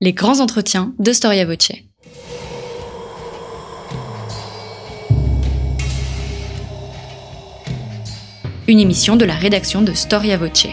Les grands entretiens de Storia Voce. Une émission de la rédaction de Storia Voce.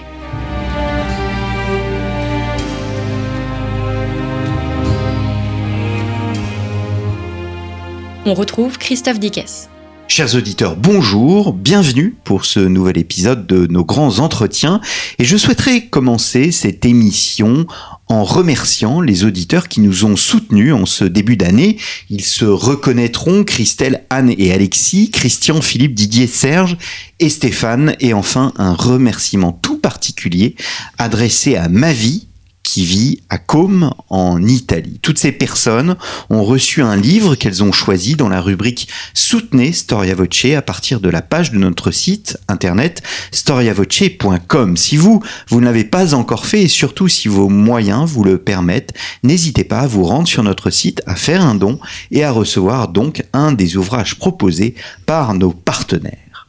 On retrouve Christophe Dickès. Chers auditeurs, bonjour, bienvenue pour ce nouvel épisode de nos grands entretiens et je souhaiterais commencer cette émission en remerciant les auditeurs qui nous ont soutenus en ce début d'année. Ils se reconnaîtront, Christelle, Anne et Alexis, Christian, Philippe, Didier, Serge et Stéphane. Et enfin, un remerciement tout particulier adressé à ma vie qui vit à Côme en Italie. Toutes ces personnes ont reçu un livre qu'elles ont choisi dans la rubrique Soutenez Storia Voce à partir de la page de notre site internet storiavoce.com. Si vous, vous ne l'avez pas encore fait et surtout si vos moyens vous le permettent, n'hésitez pas à vous rendre sur notre site, à faire un don et à recevoir donc un des ouvrages proposés par nos partenaires.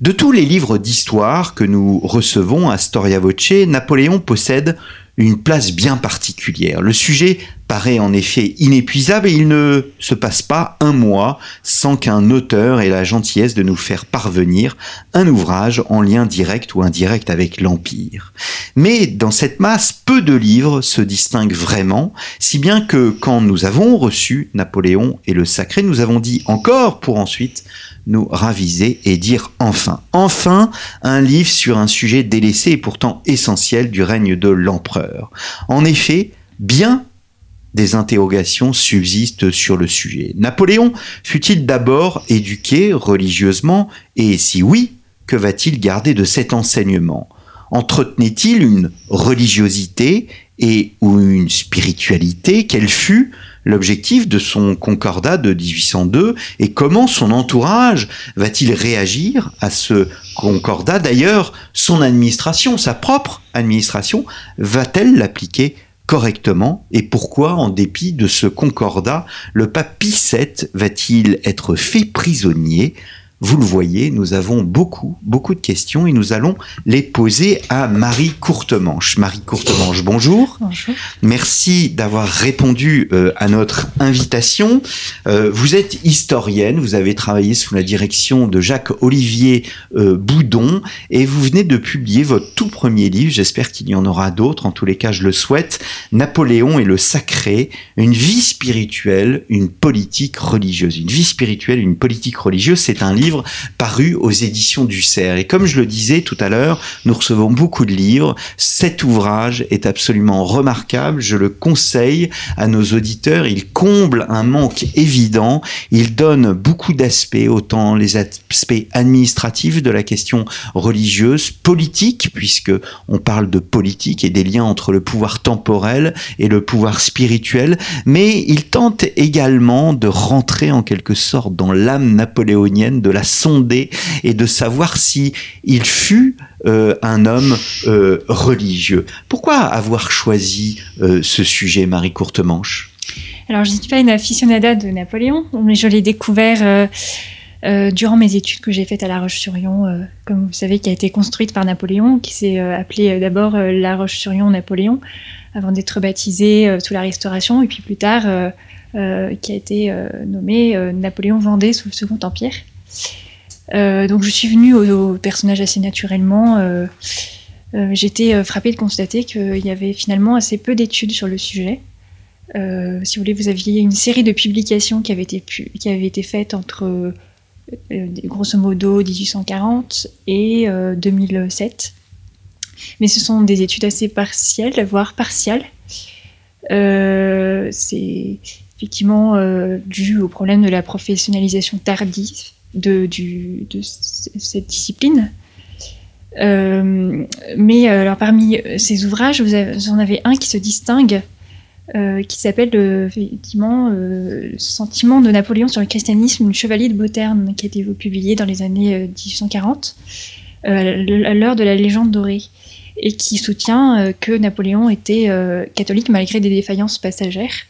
De tous les livres d'histoire que nous recevons à Storia Voce, Napoléon possède une place bien particulière. Le sujet paraît en effet inépuisable et il ne se passe pas un mois sans qu'un auteur ait la gentillesse de nous faire parvenir un ouvrage en lien direct ou indirect avec l'Empire. Mais dans cette masse, peu de livres se distinguent vraiment, si bien que quand nous avons reçu Napoléon et le Sacré, nous avons dit encore pour ensuite nous raviser et dire enfin. Enfin, un livre sur un sujet délaissé et pourtant essentiel du règne de l'empereur. En effet, bien des interrogations subsistent sur le sujet. Napoléon fut-il d'abord éduqué religieusement et si oui, que va-t-il garder de cet enseignement? Entretenait-il une religiosité et ou une spiritualité? Quelle fut l'objectif de son concordat de 1802 et comment son entourage va-t-il réagir à ce concordat? D'ailleurs, son administration, sa propre administration, va-t-elle l'appliquer correctement et pourquoi, en dépit de ce concordat, le pape Pie VII va-t-il être fait prisonnier vous le voyez, nous avons beaucoup, beaucoup de questions et nous allons les poser à Marie Courtemanche. Marie Courtemanche, bonjour. Bonjour. Merci d'avoir répondu euh, à notre invitation. Euh, vous êtes historienne, vous avez travaillé sous la direction de Jacques-Olivier euh, Boudon et vous venez de publier votre tout premier livre, j'espère qu'il y en aura d'autres, en tous les cas je le souhaite, Napoléon et le sacré, une vie spirituelle, une politique religieuse. Une vie spirituelle, une politique religieuse, c'est un livre paru aux éditions du Cerf. Et comme je le disais tout à l'heure, nous recevons beaucoup de livres. Cet ouvrage est absolument remarquable. Je le conseille à nos auditeurs. Il comble un manque évident. Il donne beaucoup d'aspects, autant les aspects administratifs de la question religieuse, politique, puisque on parle de politique et des liens entre le pouvoir temporel et le pouvoir spirituel, mais il tente également de rentrer en quelque sorte dans l'âme napoléonienne de la sonder et de savoir si il fut euh, un homme euh, religieux. Pourquoi avoir choisi euh, ce sujet, Marie Courtemanche? Alors, je ne suis pas une aficionada de Napoléon, mais je l'ai découvert durant mes études que j'ai faites à La Roche-sur-Yon, comme vous savez, qui a été construite par Napoléon, qui s'est appelée d'abord La Roche-sur-Yon Napoléon, avant d'être baptisée sous la Restauration, et puis plus tard, qui a été nommée Napoléon Vendée sous le Second Empire. Euh, donc je suis venue au, personnage assez naturellement. Euh, euh, j'étais frappée de constater qu'il y avait finalement assez peu d'études sur le sujet. si vous voulez, vous aviez une série de publications qui avaient été, qui avaient été faites entre grosso modo 1840 et 2007. Mais ce sont des études assez partielles, voire partiales. c'est effectivement dû au problème de la professionnalisation tardive de, cette discipline. Euh, mais euh, alors parmi ces ouvrages, vous, en avez un qui se distingue, euh, qui s'appelle Sentiment de Napoléon sur le christianisme, le chevalier de Beauterne, qui a été publié dans les années 1840, à l'heure de la légende dorée, et qui soutient que Napoléon était catholique malgré des défaillances passagères.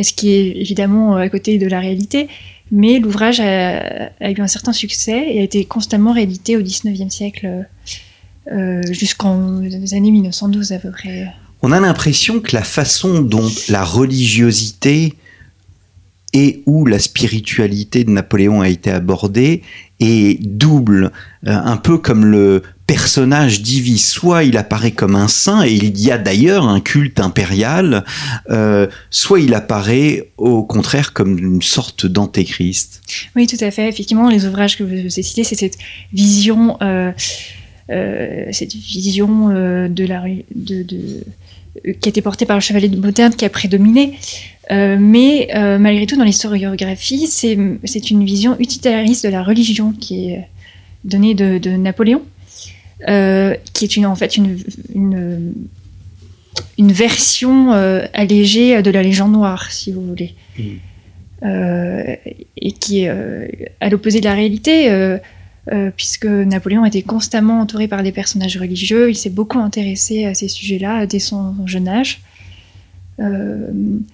Ce qui est évidemment à côté de la réalité, mais l'ouvrage a, eu un certain succès et a été constamment réédité au XIXe siècle, euh, jusqu'en années 1912 à peu près. on a l'impression que la façon dont la religiosité et où la spiritualité de Napoléon a été abordée est double, euh, un peu comme le personnage divise. Soit il apparaît comme un saint, et il y a d'ailleurs un culte impérial, euh, soit il apparaît au contraire comme une sorte d'antéchrist. Oui, tout à fait. Effectivement, les ouvrages que vous avez cités, c'est cette vision, euh, cette vision de la de, qui a été portée par le chevalier de moderne qui a prédominé. Euh, mais euh, malgré tout, dans l'historiographie, c'est une vision utilitariste de la religion qui est donnée de, Napoléon, euh, qui est une, en fait une, une, une version allégée de la légende noire, si vous voulez. Mmh. et qui est à l'opposé de la réalité. puisque Napoléon était constamment entouré par des personnages religieux, il s'est beaucoup intéressé à ces sujets-là dès son jeune âge. Euh,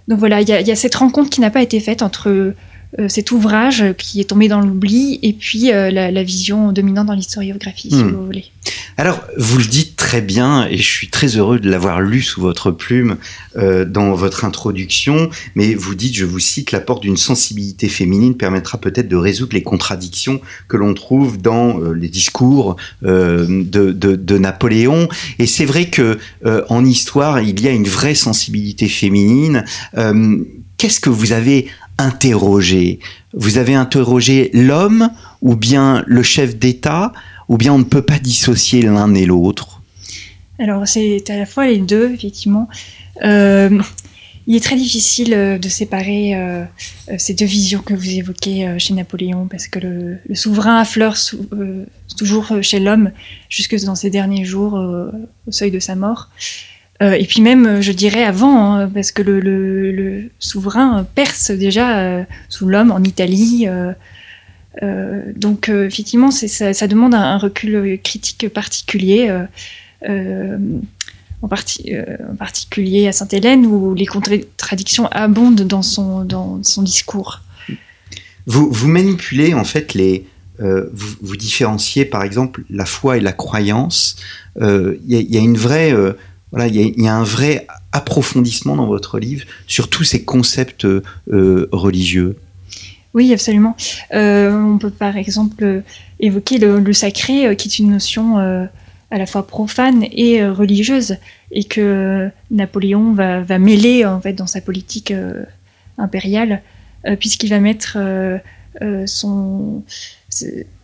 donc voilà, il y, a cette rencontre qui n'a pas été faite entre euh, cet ouvrage qui est tombé dans l'oubli et puis euh, la, vision dominante dans l'historiographie, si hmm. vous voulez. Alors, vous le dites très bien, et je suis très heureux de l'avoir lu sous votre plume dans votre introduction, mais vous dites, je vous cite, l'apport d'une sensibilité féminine permettra peut-être de résoudre les contradictions que l'on trouve dans les discours de, de, Napoléon. Et c'est vrai que en histoire, il y a une vraie sensibilité féminine. Qu'est-ce que vous avez interroger Vous avez interrogé l'homme ou bien le chef d'État ou bien on ne peut pas dissocier l'un et l'autre? Alors c'est à la fois les deux, effectivement. Euh, il est très difficile euh, de séparer euh, ces deux visions que vous évoquez chez Napoléon, parce que le, souverain affleure toujours chez l'homme, jusque dans ses derniers jours, au seuil de sa mort. Euh, et puis même, euh, je dirais avant, hein, parce que le, souverain perce déjà euh, sous l'homme en Italie. donc effectivement, ça, demande un, recul critique particulier. En, particulier à Sainte-Hélène, où les contradictions abondent dans son, discours. Vous, manipulez en fait les, vous, différenciez par exemple la foi et la croyance. Il y, a une vraie voilà, il y, a un vrai approfondissement dans votre livre sur tous ces concepts euh, religieux. Oui, absolument. Euh, on peut par exemple évoquer le, sacré, euh, qui est une notion à la fois profane et religieuse, et que Napoléon va, va, mêler en fait dans sa politique impériale, puisqu'il va mettre son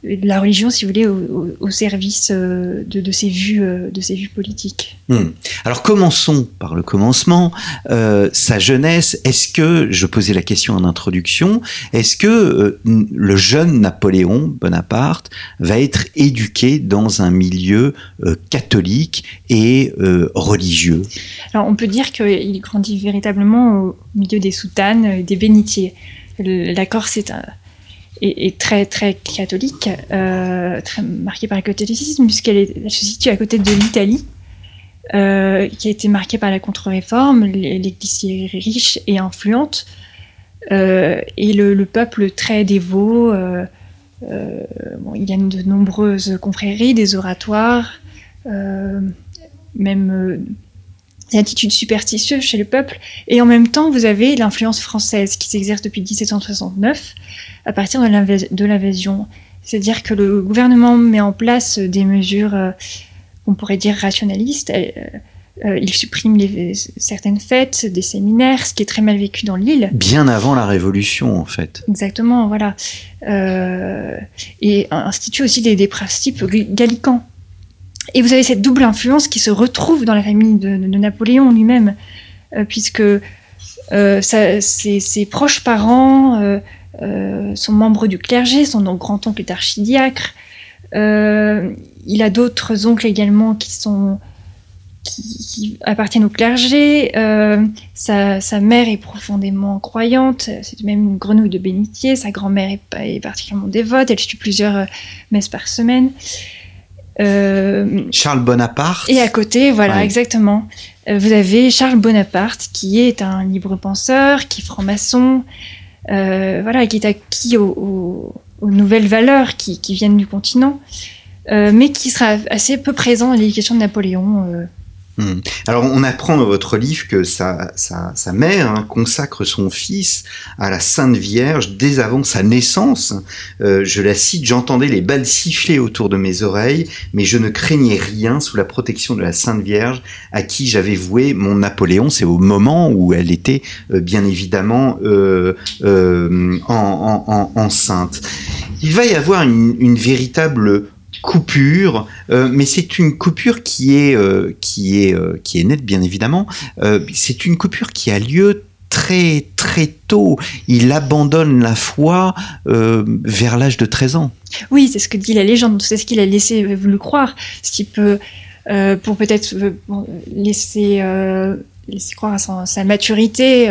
la religion, si vous voulez, au, service euh, de, ses vues, euh, de ses vues politiques. Hmm. Alors commençons par le commencement. Euh, sa jeunesse, est-ce que, je posais la question en introduction, est-ce que le jeune Napoléon Bonaparte va être éduqué dans un milieu catholique et religieux? Alors on peut dire qu'il grandit véritablement au milieu des soutanes, des bénitiers. La Corse est un est, très très catholique, euh, très marquée par le catholicisme, puisqu'elle se situe à côté de l'Italie, euh, qui a été marquée par la contre-réforme. L'Église riche et influente, euh, et le, peuple très dévot. il y a de nombreuses confréries, des oratoires, même des attitudes superstitieuses chez le peuple, et en même temps, vous avez l'influence française qui s'exerce depuis 1769 à partir de l'invasion. C'est-à-dire que le gouvernement met en place des mesures, euh, on pourrait dire rationalistes. Euh, euh, il supprime les, certaines fêtes, des séminaires, ce qui est très mal vécu dans l'île. Bien avant la Révolution, en fait. Exactement, voilà. et institue aussi des, des principes gallicans et vous avez cette double influence qui se retrouve dans la famille de, Napoléon lui-même, euh, puisque euh, ses, proches parents euh, sont membres du clergé, son grand-oncle est archidiacre. il a d'autres oncles également qui sont qui, appartiennent au clergé. Sa, mère est profondément croyante, c'est même une grenouille de bénitier. Sa grand-mère est, particulièrement dévote, elle suit plusieurs messes par semaine. Euh, Charles Bonaparte. Et à côté, voilà, exactement. Euh, vous avez Charles Bonaparte, qui est un libre penseur, qui est franc-maçon, euh, voilà, qui est acquis aux, nouvelles valeurs qui, viennent du continent, mais qui sera assez peu présent dans l'éducation de Napoléon. Hmm. Alors on apprend dans votre livre que sa, sa, mère hein, consacre son fils à la Sainte Vierge dès avant sa naissance. Euh, je la cite, j'entendais les balles siffler autour de mes oreilles, mais je ne craignais rien sous la protection de la Sainte Vierge à qui j'avais voué mon Napoléon. C'est au moment où elle était euh, bien évidemment euh, en, enceinte. Il va y avoir une, une véritable coupure, euh, mais c'est une coupure qui est euh, qui est euh, qui est nette bien évidemment. c'est une coupure qui a lieu très très tôt. Il abandonne la foi vers l'âge de 13 ans. Oui, c'est ce que dit la légende. C'est ce qu'il a laissé le croire. Ce qui peut pour peut-être laisser laisser croire à sa maturité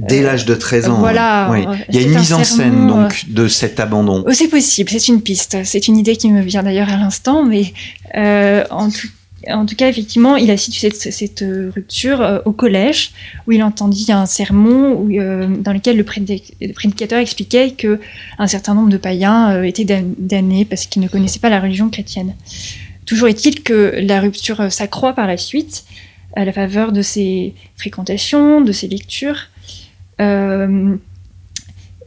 Dès l'âge de 13 ans. Voilà. Il y a une mise en scène donc de cet abandon. Oh, c'est possible, c'est une piste. C'est une idée qui me vient d'ailleurs à l'instant, mais euh, en, tout, cas, effectivement, il a situé cette, rupture euh, au collège, où il entendit un sermon euh, dans lequel le, prédicateur expliquait que un certain nombre de païens étaient damnés parce qu'ils ne connaissaient pas la religion chrétienne. Toujours est-il que la rupture s'accroît par la suite à la faveur de ses fréquentations, de ses lectures. Euh,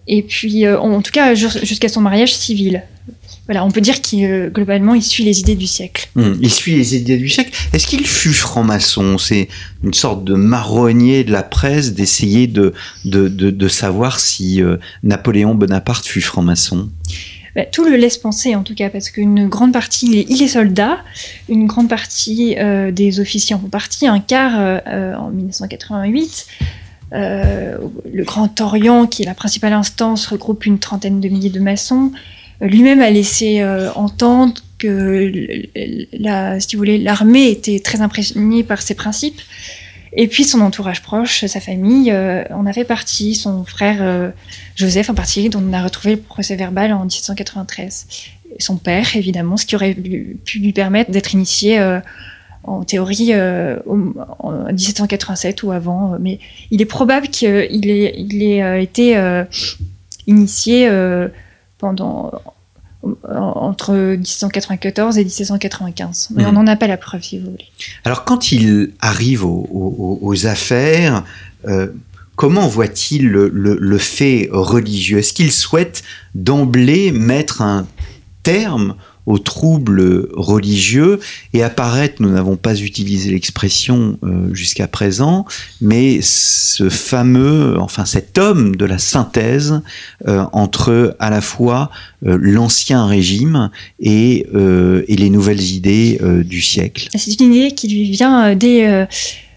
et puis, euh, en tout cas, jusqu'à son mariage civil. Voilà, on peut dire qu'il euh, globalement, il suit les idées du siècle. Hmm, il suit les idées du siècle. Est-ce qu'il fut franc-maçon? C'est une sorte de marronnier de la presse d'essayer de, de, de, savoir si Napoléon Bonaparte fut franc-maçon? Bah, tout le laisse penser en tout cas, parce qu'une grande partie, il est, il est, soldat, une grande partie des officiers en font partie, un quart en 1988. Euh, le Grand Orient, qui est la principale instance, regroupe une trentaine de milliers de maçons. Euh, lui-même a laissé euh, entendre que si vous voulez, l'armée était très imprégnée par ses principes. Et puis son entourage proche, sa famille, en a fait partie. Son frère Joseph en particulier, dont on a retrouvé le procès verbal en 1793. son père, évidemment, ce qui aurait pu lui permettre d'être initié en théorie euh, en 1787 ou avant, euh, mais il est probable qu'il ait, il ait euh, été initié pendant entre 1794 et 1795. Mais on mhm. n'en a pas la preuve, si vous voulez. Alors, quand il arrive aux, affaires, comment voit-il le, le, fait religieux? Est-ce qu'il souhaite d'emblée mettre un terme aux troubles religieux et apparaître, nous n'avons pas utilisé l'expression euh, jusqu'à présent, mais ce fameux, enfin cet homme de la synthèse euh, entre à la fois euh, l'ancien régime et, et, les nouvelles idées du siècle. C'est une idée qui lui vient dès,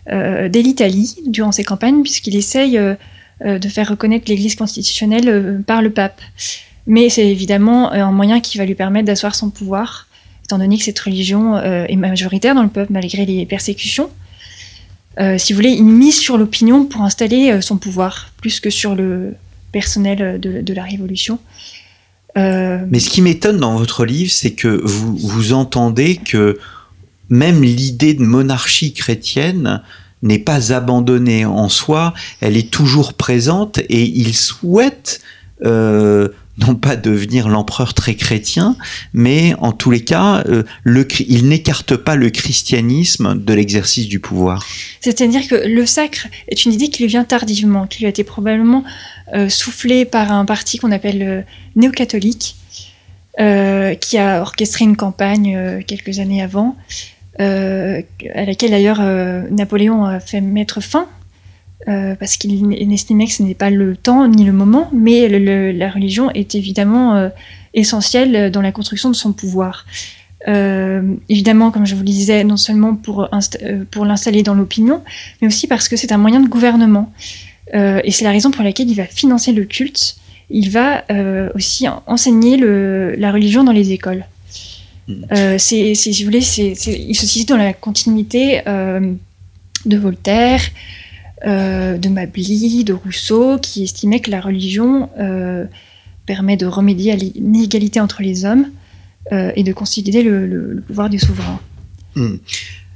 dès l'Italie, durant ses campagnes, puisqu'il essaye de faire reconnaître l'Église constitutionnelle par le pape. Mais c'est évidemment euh, un moyen qui va lui permettre d'asseoir son pouvoir, étant donné que cette religion euh, est majoritaire dans le peuple malgré les persécutions. Euh, si vous voulez, il mise sur l'opinion pour installer son pouvoir, plus que sur le personnel de, la Révolution. Mais ce qui m'étonne dans votre livre, c'est que vous entendez que même l'idée de monarchie chrétienne n'est pas abandonnée en soi, elle est toujours présente et il souhaite non pas devenir l'empereur très chrétien, mais en tous les cas, euh, il n'écarte pas le christianisme de l'exercice du pouvoir. C'est-à-dire que le sacre est une idée qui lui vient tardivement, qui lui a été probablement euh, soufflée par un parti qu'on appelle euh, néo-catholique, qui a orchestré une campagne quelques années avant, à laquelle d'ailleurs Napoléon a fait mettre fin euh, parce qu'il estimait que ce n'est pas le temps ni le moment, mais la religion est évidemment euh, essentielle dans la construction de son pouvoir. Euh, évidemment, comme je vous le disais, non seulement pour, pour l'installer dans l'opinion, mais aussi parce que c'est un moyen de gouvernement. et c'est la raison pour laquelle il va financer le culte. Il va aussi enseigner le, la religion dans les écoles. Hmm. c'est, si vous voulez, il se situe dans la continuité de Voltaire, euh, de Mably, de Rousseau, qui estimait que la religion euh, permet de remédier à l'inégalité entre les hommes euh, et de consolider le, pouvoir du souverain. Hmm.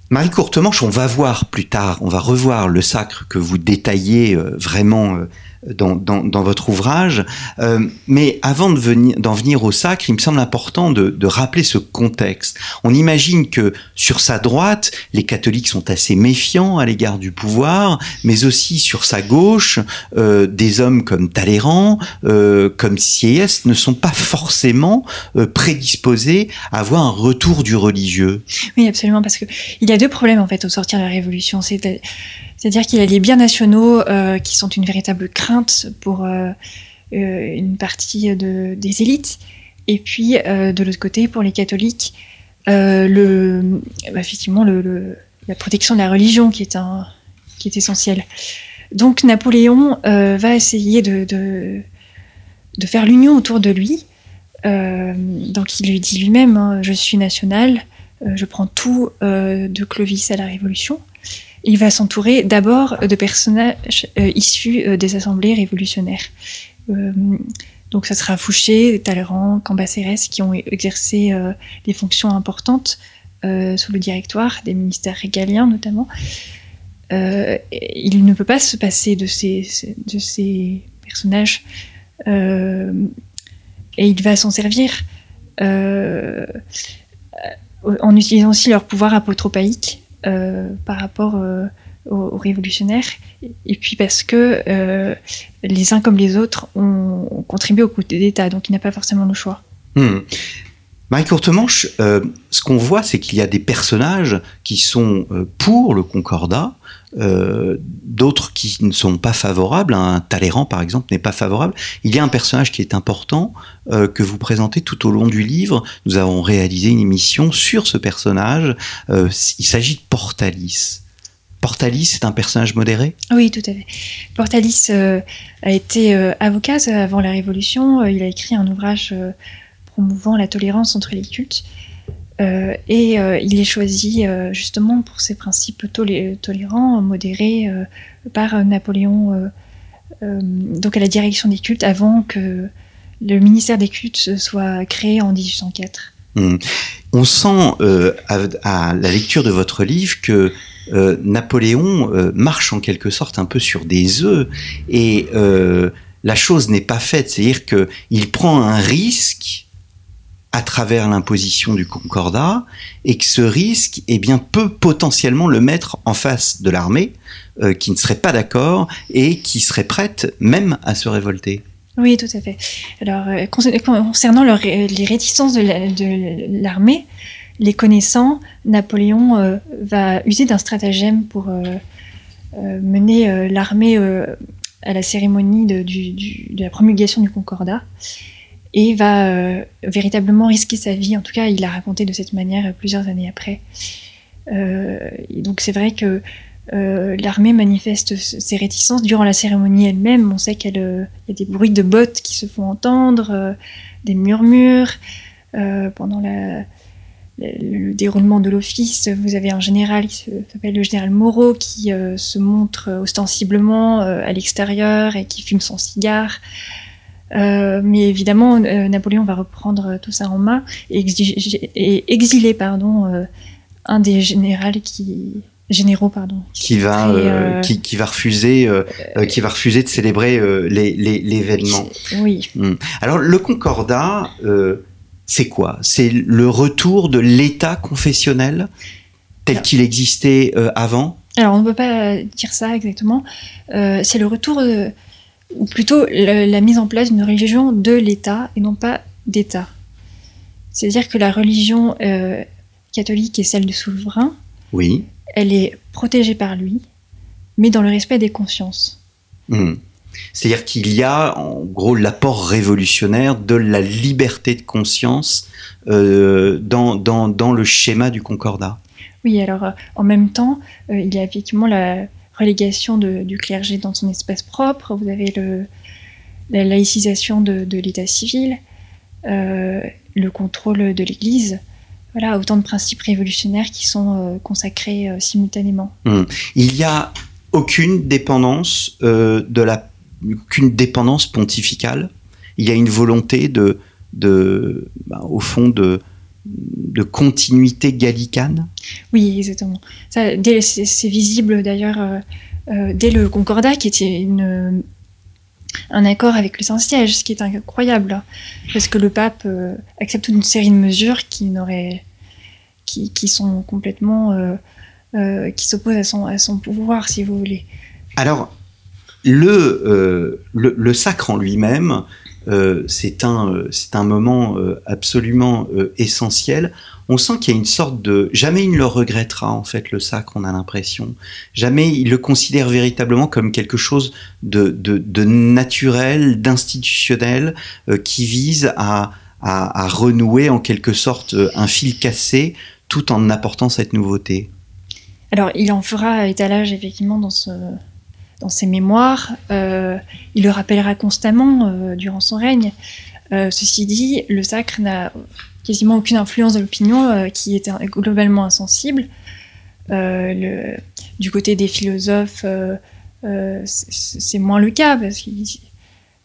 Marie Courtemanche, on va voir plus tard, on va revoir le sacre que vous détaillez vraiment dans, votre ouvrage. Euh, mais avant d'en venir, au sacre, il me semble important de, rappeler ce contexte. On imagine que sur sa droite, les catholiques sont assez méfiants à l'égard du pouvoir, mais aussi sur sa gauche, euh, des hommes comme Talleyrand, euh, comme Sieyès ne sont pas forcément prédisposés à avoir un retour du religieux. Oui, absolument, parce que il y a deux problèmes en fait au sortir de la Révolution. C'est-à-dire qu'il y a les biens nationaux qui sont une véritable crainte pour euh, euh, une partie de, des élites, et puis de l'autre côté, pour les catholiques, bah, effectivement la protection de la religion qui est, essentielle. Donc Napoléon va essayer de faire l'union autour de lui. donc il lui dit lui-même, hein, je suis national, je prends tout de Clovis à la Révolution. Il va s'entourer d'abord de personnages euh, issus euh, des assemblées révolutionnaires. Euh, donc ça sera Fouché, Talleyrand, Cambacérès qui ont exercé des fonctions importantes sous le directoire, des ministères régaliens notamment. il ne peut pas se passer de ces, de ces personnages et il va s'en servir en utilisant aussi leur pouvoir apotropaïque par rapport euh, aux, révolutionnaires, et puis parce que euh, les uns comme les autres ont, contribué au coup d'État, donc il n'a pas forcément le choix. Hmm. Marie Courtemanche, euh, ce qu'on voit, c'est qu'il y a des personnages qui sont euh, pour le Concordat, euh, d'autres qui ne sont pas favorables. Un Talleyrand, par exemple, n'est pas favorable. Il y a un personnage qui est important euh, que vous présentez tout au long du livre. Nous avons réalisé une émission sur ce personnage. Euh, il s'agit de Portalis. Portalis est un personnage modéré? Oui, tout à fait. Portalis a été avocat avant la Révolution. il a écrit un ouvrage promouvant la tolérance entre les cultes. Euh, et euh, il est choisi euh, justement pour ses principes tolé tolérants, modérés par Napoléon, donc à la direction des cultes, avant que le ministère des cultes soit créé en 1804. Mmh. On sent à, la lecture de votre livre que Napoléon marche en quelque sorte un peu sur des œufs et la chose n'est pas faite, c'est-à-dire qu'il prend un risque à travers l'imposition du concordat et que ce risque eh bien, peut potentiellement le mettre en face de l'armée euh, qui ne serait pas d'accord et qui serait prête même à se révolter. Oui, tout à fait. Alors, euh, concernant les réticences de l'armée, les connaissants, Napoléon euh, va user d'un stratagème pour mener l'armée à la cérémonie de, la promulgation du concordat et va euh, véritablement risquer sa vie. En tout cas, il l'a raconté de cette manière plusieurs années après. Euh, donc c'est vrai que euh, l'armée manifeste ses réticences durant la cérémonie elle-même. On sait qu'il euh, y a des bruits de bottes qui se font entendre, euh, des murmures. pendant le, déroulement de l'office, vous avez un général qui s'appelle le général Moreau qui se montre ostensiblement à l'extérieur et qui fume son cigare. Euh, mais évidemment, euh, Napoléon va reprendre tout ça en main et, exiger, et exiler pardon, euh, un des généraux qui, généraux pardon, qui va euh, qui, qui, va refuser qui va refuser de célébrer l'événement. Oui. Hum. Alors le Concordat, c'est quoi? C'est le retour de l'État confessionnel tel qu'il existait avant? Alors on ne peut pas dire ça exactement. c'est le retour de ou plutôt la, la mise en place d'une religion de l'État et non pas d'État. C'est-à-dire que la religion euh, catholique est celle du souverain. Oui. Elle est protégée par lui, mais dans le respect des consciences. Mmh. C'est-à-dire qu'il y a en gros l'apport révolutionnaire de la liberté de conscience euh, dans, dans, dans, le schéma du concordat. Oui, alors euh, en même temps, il y a effectivement la, relégation de, du clergé dans son espace propre, vous avez la laïcisation de, l'état civil, euh, le contrôle de l'Église. Voilà, autant de principes révolutionnaires qui sont euh, consacrés euh, simultanément. Mmh. Il n'y a aucune dépendance pontificale. Il y a une volonté de, de bah, au fond, de de continuité gallicane Oui, exactement. C'est visible d'ailleurs euh, euh, dès le Concordat, qui était une, un accord avec le Saint-Siège, ce qui est incroyable, parce que le pape accepte une série de mesures qui n'auraient qui, qui, sont complètement qui s'opposent à son, à son pouvoir, si vous voulez. Alors, le, le, le sacre en lui-même, euh, c'est un, euh, un moment euh, absolument essentiel. On sent qu'il y a une sorte de... Jamais il ne le regrettera, en fait, le sacre, on a l'impression. Jamais il le considère véritablement comme quelque chose de, de, naturel, d'institutionnel, qui vise à, à, à, renouer en quelque sorte un fil cassé, tout en apportant cette nouveauté. Alors, il en fera étalage, effectivement, dans ce, dans ses mémoires. Euh, il le rappellera constamment euh, durant son règne. Euh, ceci dit, le sacre n'a quasiment aucune influence de l'opinion qui est globalement insensible. Le, du côté des philosophes, c'est moins le cas,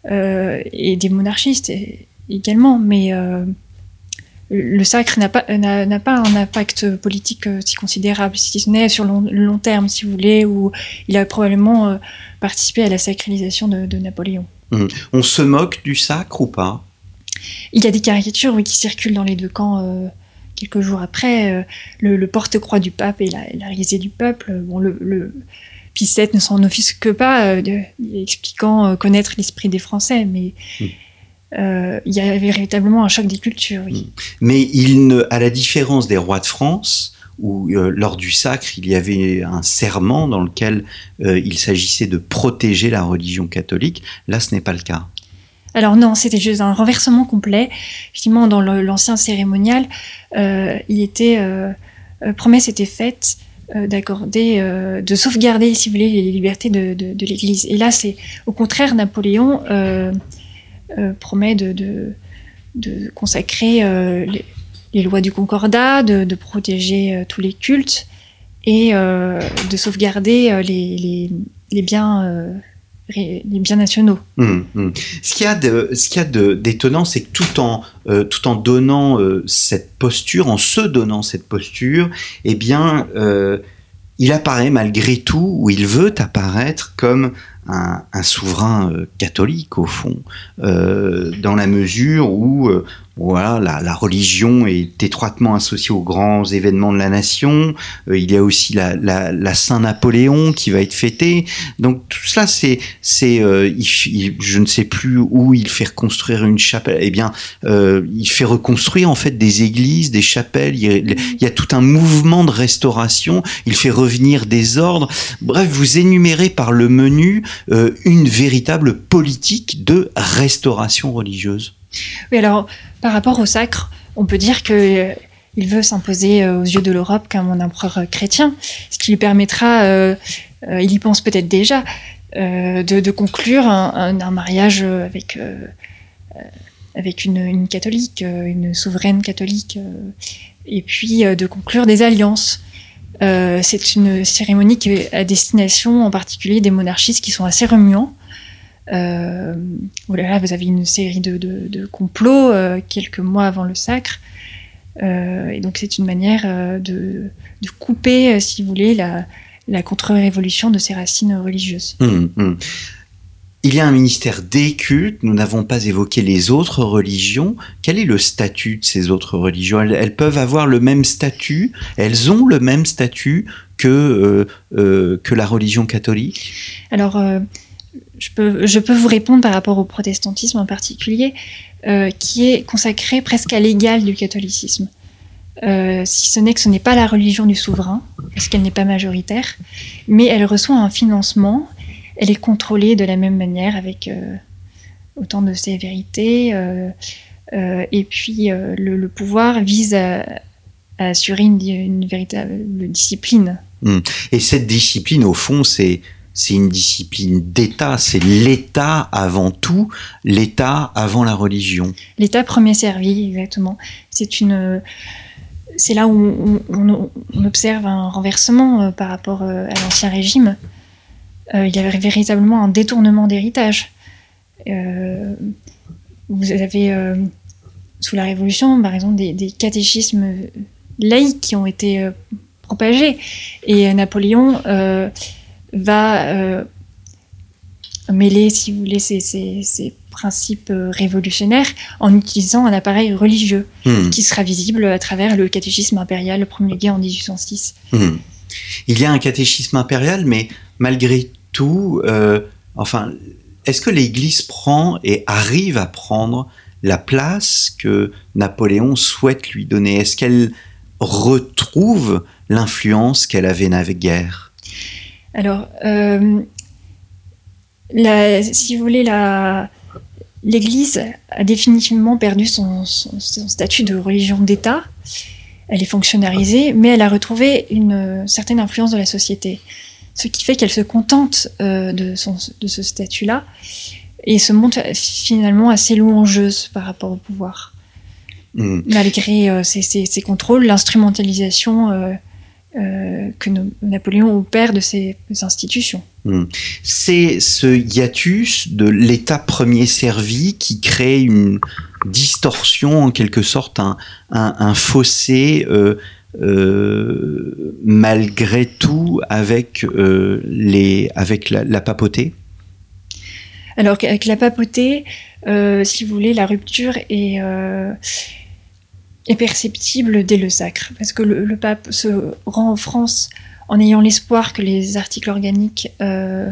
et des monarchistes également, mais le sacre n'a pas, n'a, pas un impact politique euh, si considérable, si ce n'est sur le long, terme, si vous voulez, où il a probablement euh, participé à la sacralisation de, Napoléon. Hum. On se moque du sacre ou pas? Il y a des caricatures oui, qui circulent dans les deux camps. Euh, quelques jours après, le, porte-croix du pape et la, la risée du peuple. Bon, le, le ne s'en offusque pas, expliquant connaître l'esprit des Français, mais hum. Euh, il y avait véritablement un choc des cultures. Oui. Mm. Mais il ne, à la différence des rois de France, où euh, lors du sacre, il y avait un serment dans lequel euh, il s'agissait de protéger la religion catholique, là ce n'est pas le cas. Alors non, c'était juste un renversement complet. Effectivement, dans l'ancien cérémonial, il était promesse était faite d'accorder, de sauvegarder, si vous voulez, les libertés de, de l'Église. Et là, c'est au contraire Napoléon euh, promet de, consacrer euh, les, lois du concordat, de, protéger euh, tous les cultes et de sauvegarder les, biens nationaux. Hum, hum. Ce qu'il y a de, d'étonnant, c'est que tout en tout en donnant cette posture, en se donnant cette posture, eh bien, il apparaît malgré tout, ou il veut apparaître comme un, souverain euh, catholique au fond, euh, dans la mesure où euh, voilà, la, la, religion est étroitement associée aux grands événements de la nation. Euh, il y a aussi la, la, la Saint-Napoléon qui va être fêtée. Donc tout cela, c'est, c'est, euh, je ne sais plus où il fait reconstruire une chapelle. Eh bien, euh, il fait reconstruire en fait des églises, des chapelles. Il y, a, tout un mouvement de restauration. Il fait revenir des ordres. Bref, vous énumérez par le menu une véritable politique de restauration religieuse. Oui, alors par rapport au sacre, on peut dire que euh, il veut s'imposer euh, aux yeux de l'Europe comme un empereur euh, chrétien, ce qui lui permettra, il y pense peut-être déjà, de, conclure un, mariage avec, avec une, catholique, une souveraine catholique, et puis de conclure des alliances. c'est une cérémonie qui est à destination en particulier des monarchistes qui sont assez remuants, euh, voilà, vous avez une série de, complots euh, quelques mois avant le sacre. Euh, et donc c'est une manière euh, de, couper, si vous voulez, la, contre-révolution de ses racines religieuses. Hum, hum. Il y a un ministère des cultes, nous n'avons pas évoqué les autres religions. Quel est le statut de ces autres religions? Elles, peuvent avoir le même statut, elles ont le même statut que, que la religion catholique? Alors, je peux, vous répondre par rapport au protestantisme en particulier, euh, qui est consacré presque à l'égal du catholicisme. Euh, si ce n'est que ce n'est pas la religion du souverain, parce qu'elle n'est pas majoritaire, mais elle reçoit un financement, elle est contrôlée de la même manière avec euh, autant de sévérité, et puis le, pouvoir vise à, assurer une, une véritable discipline. Hmm. Et cette discipline, au fond, c'est c'est une discipline d'État, c'est l'État avant tout, l'État avant la religion. L'État premier servi, exactement. C'est une, c'est là où on, observe un renversement euh, par rapport euh, à l'ancien régime. Euh, il y avait véritablement un détournement d'héritage. vous avez sous la Révolution, par exemple, des, des catéchismes laïcs qui ont été propagés. Et Napoléon va euh, mêler, si vous voulez, ces, ces- ces principes euh, révolutionnaires en utilisant un appareil religieux Hmm. qui sera visible à travers le catéchisme impérial promulgué en 1806. Hmm. Il y a un catéchisme impérial, mais malgré tout, euh, enfin, est-ce que l'Église prend et arrive à prendre la place que Napoléon souhaite lui donner? Est-ce qu'elle retrouve l'influence qu'elle avait naguère Alors, euh, la- si vous voulez, la- l'Église a définitivement perdu son, son- son statut de religion d'État. Elle est fonctionnalisée, mais elle a retrouvé une euh, certaine influence de la société. Ce qui fait qu'elle se contente euh, de, son- de ce statut-là et se montre finalement assez louangeuse par rapport au pouvoir. Hmm. Malgré euh, ces, ces- ces contrôles, l'instrumentalisation euh, que Napoléon opère de ces institutions. C'est ce hiatus de l'État premier servi qui crée une distorsion, en quelque sorte, un, un- un fossé euh, euh, malgré tout avec, euh, les, avec la, la papauté. Alors qu'avec la papauté, euh, si vous voulez, la rupture est, est perceptible dès le sacre. Parce que le, le pape se rend en France en ayant l'espoir que les articles organiques euh,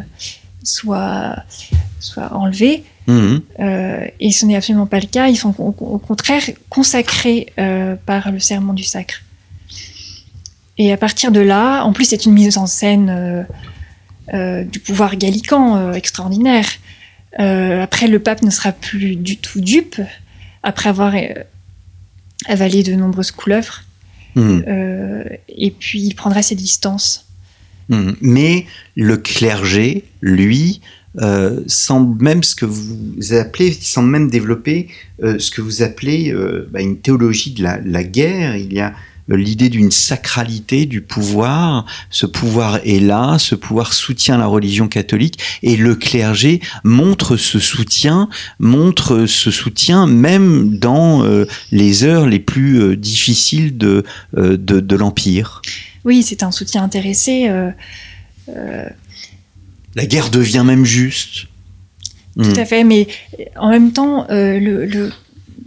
soient, soient enlevés. Mhm. Euh, et ce n'est absolument pas le cas. Ils sont au, au contraire consacrés euh, par le serment du sacre. Et à partir de là, en plus, c'est une mise en scène du pouvoir gallican extraordinaire. Après, le pape ne sera plus du tout dupe, après avoir avalé de nombreuses couleuvres. Mhm. Euh, et puis, il prendra ses distances. Mhm. Mais le clergé, lui, euh, semble même ce que vous appelez, semble même développer euh, ce que vous appelez bah, une théologie de la, la guerre. Il y a l'idée d'une sacralité du pouvoir. Ce pouvoir est là, ce pouvoir soutient la religion catholique et le clergé montre ce soutien, montre ce soutien même dans euh, les heures les plus euh, difficiles de, euh, de, de l'Empire. Oui, c'est un soutien intéressé. euh, euh, La guerre devient même juste. Tout à fait, mais en même temps, euh, le, le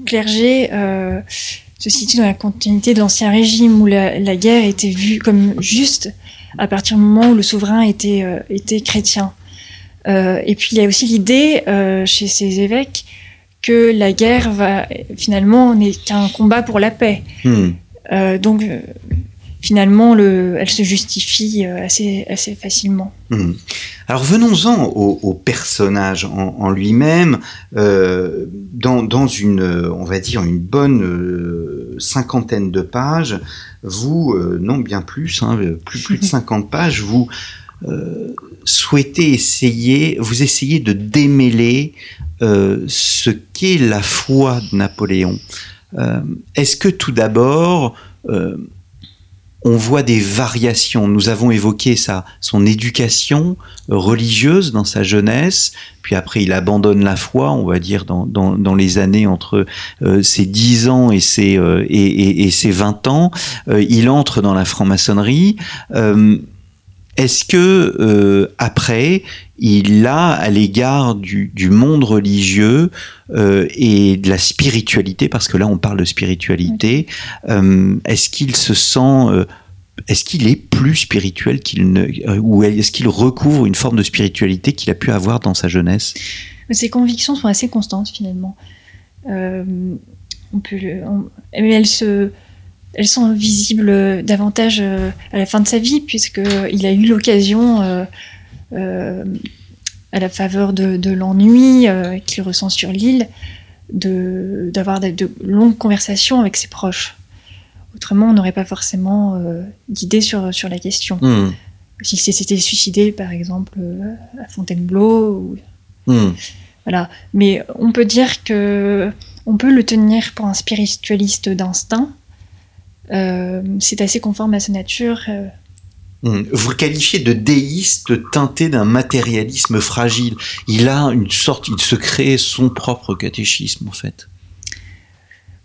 clergé euh, se situe dans la continuité de l'Ancien Régime où la, la guerre était vue comme juste à partir du moment où le souverain était, euh, était chrétien. Euh, et puis il y a aussi l'idée euh, chez ces évêques que la guerre va finalement n'est qu'un combat pour la paix. Hmm. Donc finalement, le, elle se justifie euh, assez, assez facilement. Hmm. Alors venons-en au, au personnage en, en lui-même. Euh, dans, dans une, on va dire, une bonne euh, cinquantaine de pages, vous, euh, non bien plus, hein, plus, plus de 50 pages, vous souhaitez essayer, vous essayez de démêler ce qu'est la foi de Napoléon. Est-ce que tout d'abord, euh, on voit des variations. Nous avons évoqué sa, son éducation religieuse dans sa jeunesse, puis après il abandonne la foi, on va dire, dans, dans, les années entre euh, ses 10 ans et ses, euh, et, et, ses 20 ans. Euh, il entre dans la franc-maçonnerie. Est-ce que après, il a à l'égard du, du monde religieux euh, et de la spiritualité, parce que là on parle de spiritualité, euh, est-ce qu'il se sent, euh, est-ce qu'il est plus spirituel qu'il ne, ou est-ce qu'il recouvre une forme de spiritualité qu'il a pu avoir dans sa jeunesse? Ses convictions sont assez constantes finalement. On peut, le- on- mais elles se, elles sont visibles davantage à la fin de sa vie puisque il a eu l'occasion, à la faveur de, de l'ennui euh, qu'il ressent sur l'île, de d'avoir de, de longues conversations avec ses proches. Autrement, on n'aurait pas forcément euh, d'idée sur sur la question. Hmm, S'il s'était suicidé, par exemple, euh, à Fontainebleau ou hmm. voilà. Mais on peut dire que on peut le tenir pour un spiritualiste d'instinct. Euh, c'est assez conforme à sa nature. euh. Hmm. Vous le qualifiez de déiste teinté d'un matérialisme fragile. Il a une sorte, il se crée son propre catéchisme en fait.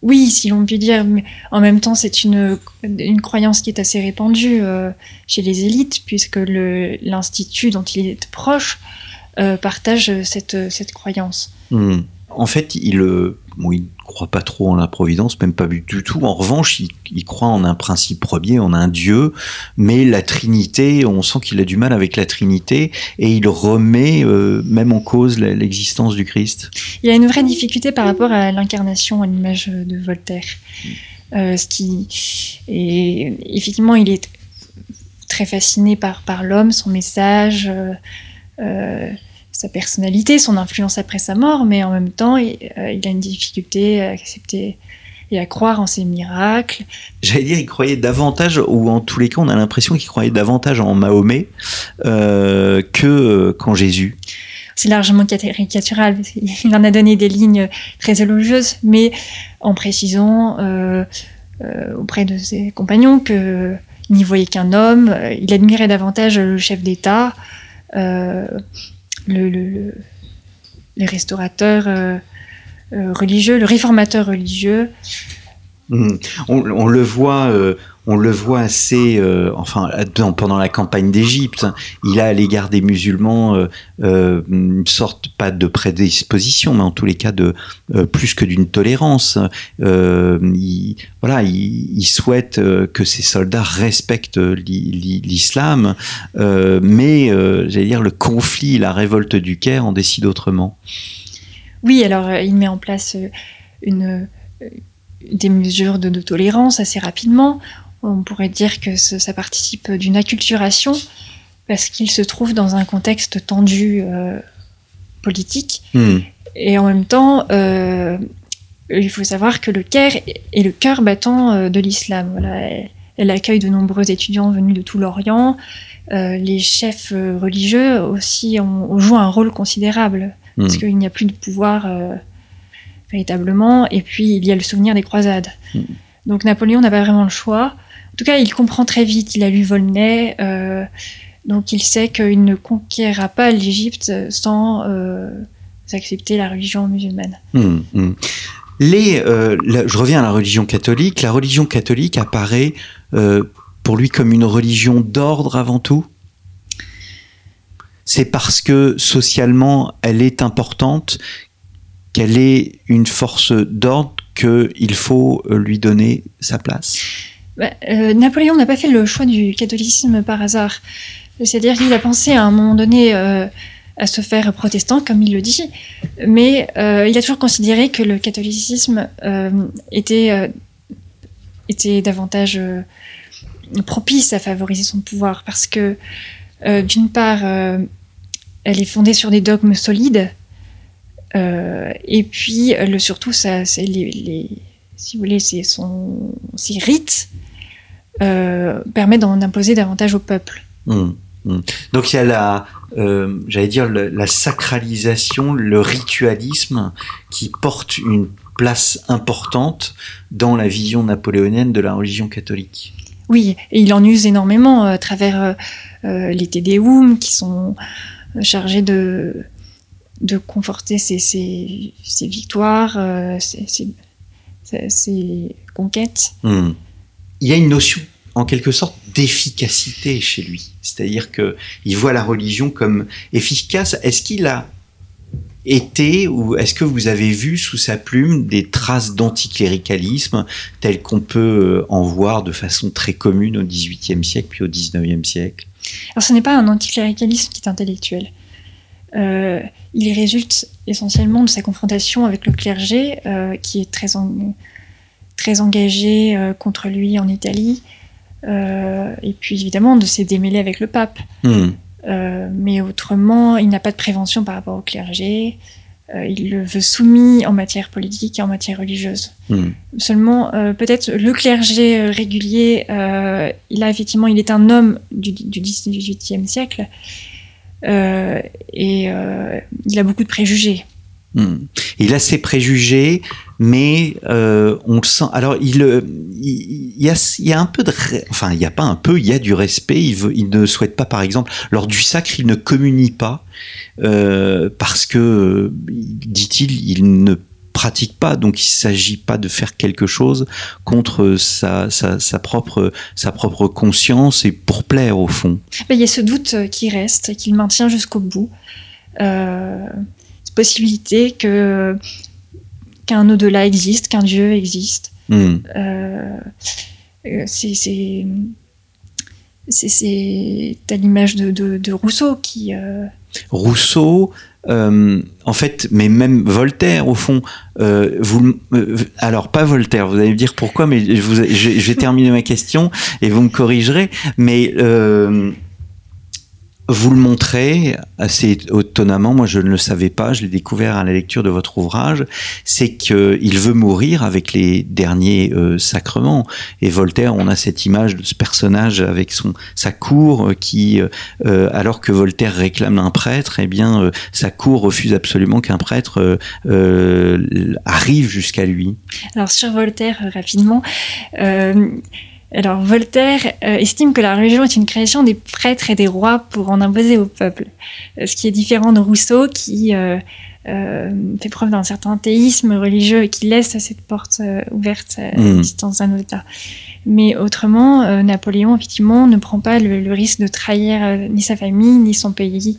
Oui, si l'on peut dire, mais en même temps, c'est une, une croyance qui est assez répandue euh, chez les élites, puisque le- l'institut dont il est proche partagent cette, cette croyance. Hmm. En fait, il, ne croit pas trop en la providence, même pas du tout. En revanche, il, croit en un principe premier, en un Dieu, mais la Trinité, on sent qu'il a du mal avec la Trinité, et il remet même en cause l'existence du Christ. Il a une vraie difficulté par rapport à l'incarnation à l'image de Voltaire. Euh, ce qui et effectivement, il est très fasciné par, par l'homme, son message, euh, euh, sa personnalité, son influence après sa mort, mais en même temps, il, a une difficulté à accepter et à croire en ses miracles. J'allais dire, il croyait davantage, ou en tous les cas, on a l'impression qu'il croyait davantage en Mahomet que qu'en Jésus c'est largement caricatural. Il en a donné des lignes très élogieuses, mais en précisant euh, euh, auprès de ses compagnons qu'il n'y voyait qu'un homme. Euh, il admirait davantage le chef d'État, le, les restaurateurs religieux, le réformateur religieux. Mmh. On, le voit on le voit assez, euh, enfin, pendant la campagne d'Égypte, il a à l'égard des musulmans euh, euh, une sorte, pas de prédisposition, mais en tous les cas de plus que d'une tolérance. il, voilà, il, souhaite que ses soldats respectent l'islam, mais j'allais dire le conflit, la révolte du Caire en décide autrement. Oui, alors il met en place une des mesures de, de, tolérance assez rapidement on pourrait dire que ça participe d'une acculturation parce qu'il se trouve dans un contexte tendu euh, politique. Hmm. Et en même temps, euh, il faut savoir que le Caire est le cœur battant euh, de l'islam. elle, accueille de nombreux étudiants venus de tout l'Orient. les chefs religieux aussi ont, joué un rôle considérable hmm. parce qu'il n'y a plus de pouvoir véritablement. Et puis il y a le souvenir des croisades. Hmm. Donc Napoléon n'a pas vraiment le choix. En tout cas, il comprend très vite, il a lu Volney, euh, donc il sait qu'il ne conquérera pas l'Égypte sans euh, accepter la religion musulmane. Hmm, hmm. Les, euh, je reviens à la religion catholique. La religion catholique apparaît pour lui comme une religion d'ordre avant tout? C'est parce que socialement elle est importante, qu'elle est une force d'ordre qu'il faut lui donner sa place? Bah, euh, Napoléon n'a pas fait le choix du catholicisme par hasard. C'est-à-dire qu'il a pensé à un moment donné euh, à se faire protestant, comme il le dit, mais euh, il a toujours considéré que le catholicisme était, était davantage propice à favoriser son pouvoir, parce que d'une part, elle est fondée sur des dogmes solides, et puis le, surtout, ça, c'est les, si vous voulez, son, ses rites euh, permet d'en imposer davantage au peuple. Mmh, mmh. Donc il y a la, euh, j'allais dire, la sacralisation, le ritualisme qui porte une place importante dans la vision napoléonienne de la religion catholique. Oui, et il en use énormément euh, à travers les Tédéum qui sont chargés de, de conforter ses, ses, victoires, ses, conquêtes. Mmh il y a une notion en quelque sorte d'efficacité chez lui. C'est-à-dire que il voit la religion comme efficace. Est-ce qu'il a été ou est-ce que vous avez vu sous sa plume des traces d'anticléricalisme telles qu'on peut euh, en voir de façon très commune au XVIIIe siècle puis au XIXe siècle? Alors ce n'est pas un anticléricalisme qui est intellectuel. Euh, il résulte essentiellement de sa confrontation avec le clergé euh, qui est très en très engagé euh, contre lui en Italie. Et puis évidemment de s'est démêlé avec le pape. Hmm. Mais autrement, il n'a pas de prévention par rapport au clergé. il le veut soumis en matière politique et en matière religieuse. Hmm. Seulement, peut-être le clergé régulier, il a effectivement, il est un homme du, du 18e siècle et il a beaucoup de préjugés. Hmm. Il a ses préjugés, mais euh, on le sent. Alors, il, euh, y a, un peu de, enfin, il n'y a pas un peu, il y a du respect. Il, ne souhaite pas, par exemple, lors du sacre, il ne communie pas euh, parce que, dit-il, il ne pratique pas, donc il s'agit pas de faire quelque chose contre sa, sa, sa, propre, sa propre conscience et pour plaire au fond. Il y a ce doute qui reste, qu'il maintient jusqu'au bout. possibilité que qu'un au-delà existe, qu'un Dieu existe. Hmm. c'est c'est à l'image de, de, Rousseau qui. Rousseau, euh, en fait, mais même Voltaire, au fond, euh, euh, alors pas Voltaire, vous allez me dire pourquoi, mais je, vous, vais terminer ma question et vous me corrigerez, mais vous le montrez assez étonnamment, moi je ne le savais pas, je l'ai découvert à la lecture de votre ouvrage, c'est qu'il veut mourir avec les derniers euh, sacrements. Et Voltaire, on a cette image de ce personnage avec son sa cour euh, qui, euh, alors que Voltaire réclame un prêtre, eh bien sa cour refuse absolument qu'un prêtre arrive jusqu'à lui. Alors sur Voltaire, rapidement. Alors Voltaire euh, estime que la religion est une création des prêtres et des rois pour en imposer au peuple, euh, ce qui est différent de Rousseau qui euh, fait preuve d'un certain théisme religieux et qui laisse cette porte ouverte à mmh. l'existence d'un État. Mais autrement, Napoléon effectivement ne prend pas le, risque de trahir ni sa famille ni son pays,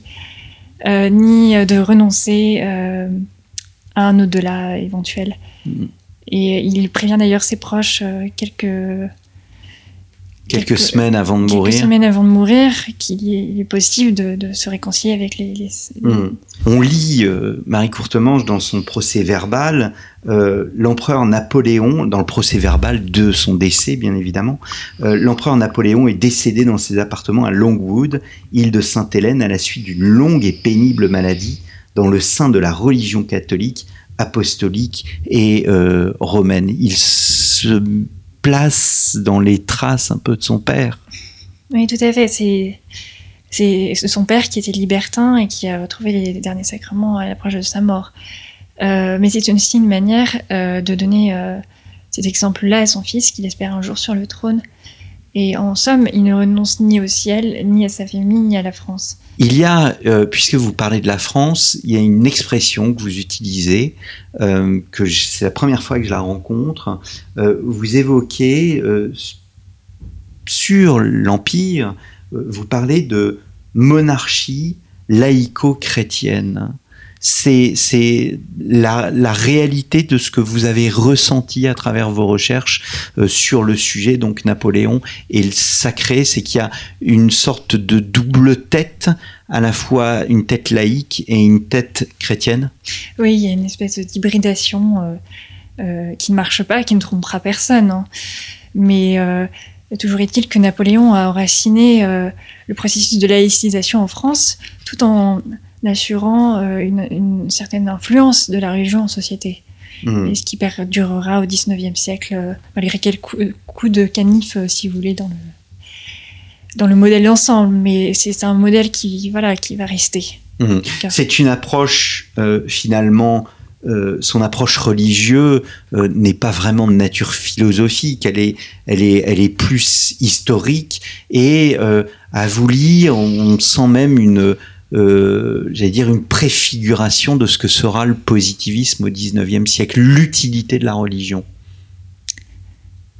ni de renoncer à un au-delà éventuel. Mmh. Et il prévient d'ailleurs ses proches quelques quelques, semaines avant de quelques mourir. semaines avant de mourir, qu'il est possible de, se réconcilier avec les. Hmm. On lit euh, Marie Courtemanche dans son procès verbal, euh, l'empereur Napoléon, dans le procès verbal de son décès, bien évidemment, euh, l'empereur Napoléon est décédé dans ses appartements à Longwood, île de Sainte-Hélène, à la suite d'une longue et pénible maladie dans le sein de la religion catholique, apostolique et romaine. Il se place dans les traces un peu de son père. Oui, tout à fait. C'est c'est son père qui était libertin et qui a retrouvé les derniers sacrements à l'approche de sa mort. Euh, mais c'est aussi une manière euh, de donner euh, cet exemple-là à son fils qu'il espère un jour sur le trône. Et en somme, il ne renonce ni au ciel, ni à sa famille, ni à la France. Il y a, euh, puisque vous parlez de la France, il y a une expression que vous utilisez, euh, que c'est la première fois que je la rencontre. Euh, vous évoquez sur l'Empire, vous parlez de monarchie laïco-chrétienne c'est la, la, réalité de ce que vous avez ressenti à travers vos recherches euh, sur le sujet, donc Napoléon et le sacré, c'est qu'il y a une sorte de double tête, à la fois une tête laïque et une tête chrétienne Oui, il y a une espèce d'hybridation euh, euh, qui ne marche pas, qui ne trompera personne. Hein. Mais toujours est-il que Napoléon a enraciné le processus de laïcisation en France tout en assurant euh, une, certaine influence de la religion en société. Et ce qui perdurera au XIXe siècle, euh, malgré quelques coups de canif, euh, si vous voulez, dans le, dans le modèle d'ensemble. Mais c'est un modèle qui, voilà, qui va rester. Hmm. C'est une approche, finalement, son approche religieuse n'est pas vraiment de nature philosophique, elle est, elle est, elle est plus historique et à vous lire, on sent même une, euh, j'allais dire, une préfiguration de ce que sera le positivisme au XIXe siècle, l'utilité de la religion.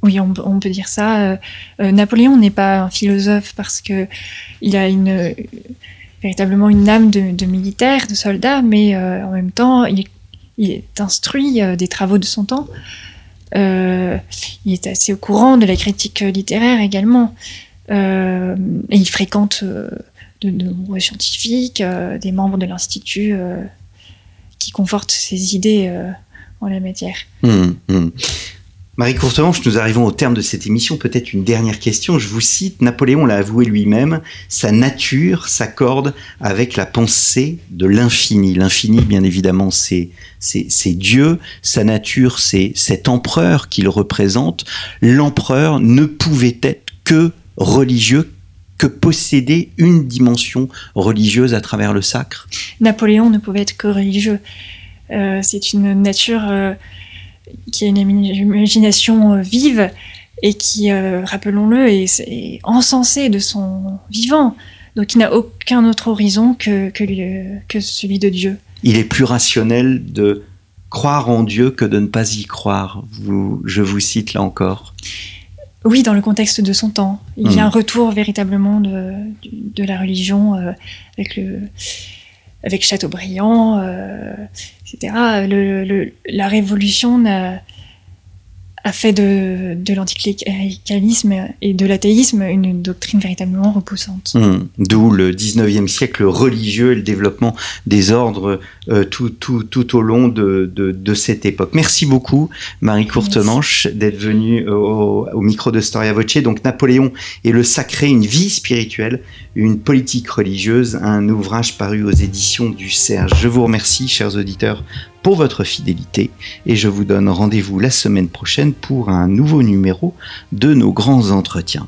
Oui, on, peut dire ça. Euh, euh, Napoléon n'est pas un philosophe parce que il a une, véritablement une âme de, militaire, de soldat, mais en même temps, il, est instruit des travaux de son temps. il est assez au courant de la critique littéraire également. et il fréquente de, nombreux scientifiques, euh, des membres de l'Institut euh, qui confortent ces idées euh, en la matière. Hum, hum. Marie Courtemanche, nous arrivons au terme de cette émission. Peut-être une dernière question. Je vous cite, Napoléon l'a avoué lui-même, sa nature s'accorde avec la pensée de l'infini. L'infini, bien évidemment, c'est, c'est Dieu. Sa nature, c'est cet empereur qu'il représente. L'empereur ne pouvait être que religieux, que posséder une dimension religieuse à travers le sacre? Napoléon ne pouvait être que religieux. Euh, c'est une nature euh, qui a une imagination euh, vive et qui, rappelons-le, est, encensée de son vivant. Donc il n'a aucun autre horizon que, que, celui de Dieu. Il est plus rationnel de croire en Dieu que de ne pas y croire. Vous, je vous cite là encore. Oui, dans le contexte de son temps. Il y a hmm. un retour véritablement de, de la religion euh, avec le, avec Chateaubriand, etc. la Révolution a fait de, de l'anticléricalisme et de l'athéisme une doctrine véritablement repoussante. Hmm. D'où le 19e siècle religieux et le développement des ordres euh, tout, tout, tout, au long de, de, de, cette époque. Merci beaucoup, Marie Courtemanche, d'être venue au, au, micro de Storia Voce. Donc, Napoléon et le sacré, une vie spirituelle, une politique religieuse, un ouvrage paru aux éditions du Serge. Je vous remercie, chers auditeurs, pour votre fidélité et je vous donne rendez-vous la semaine prochaine pour un nouveau numéro de nos grands entretiens.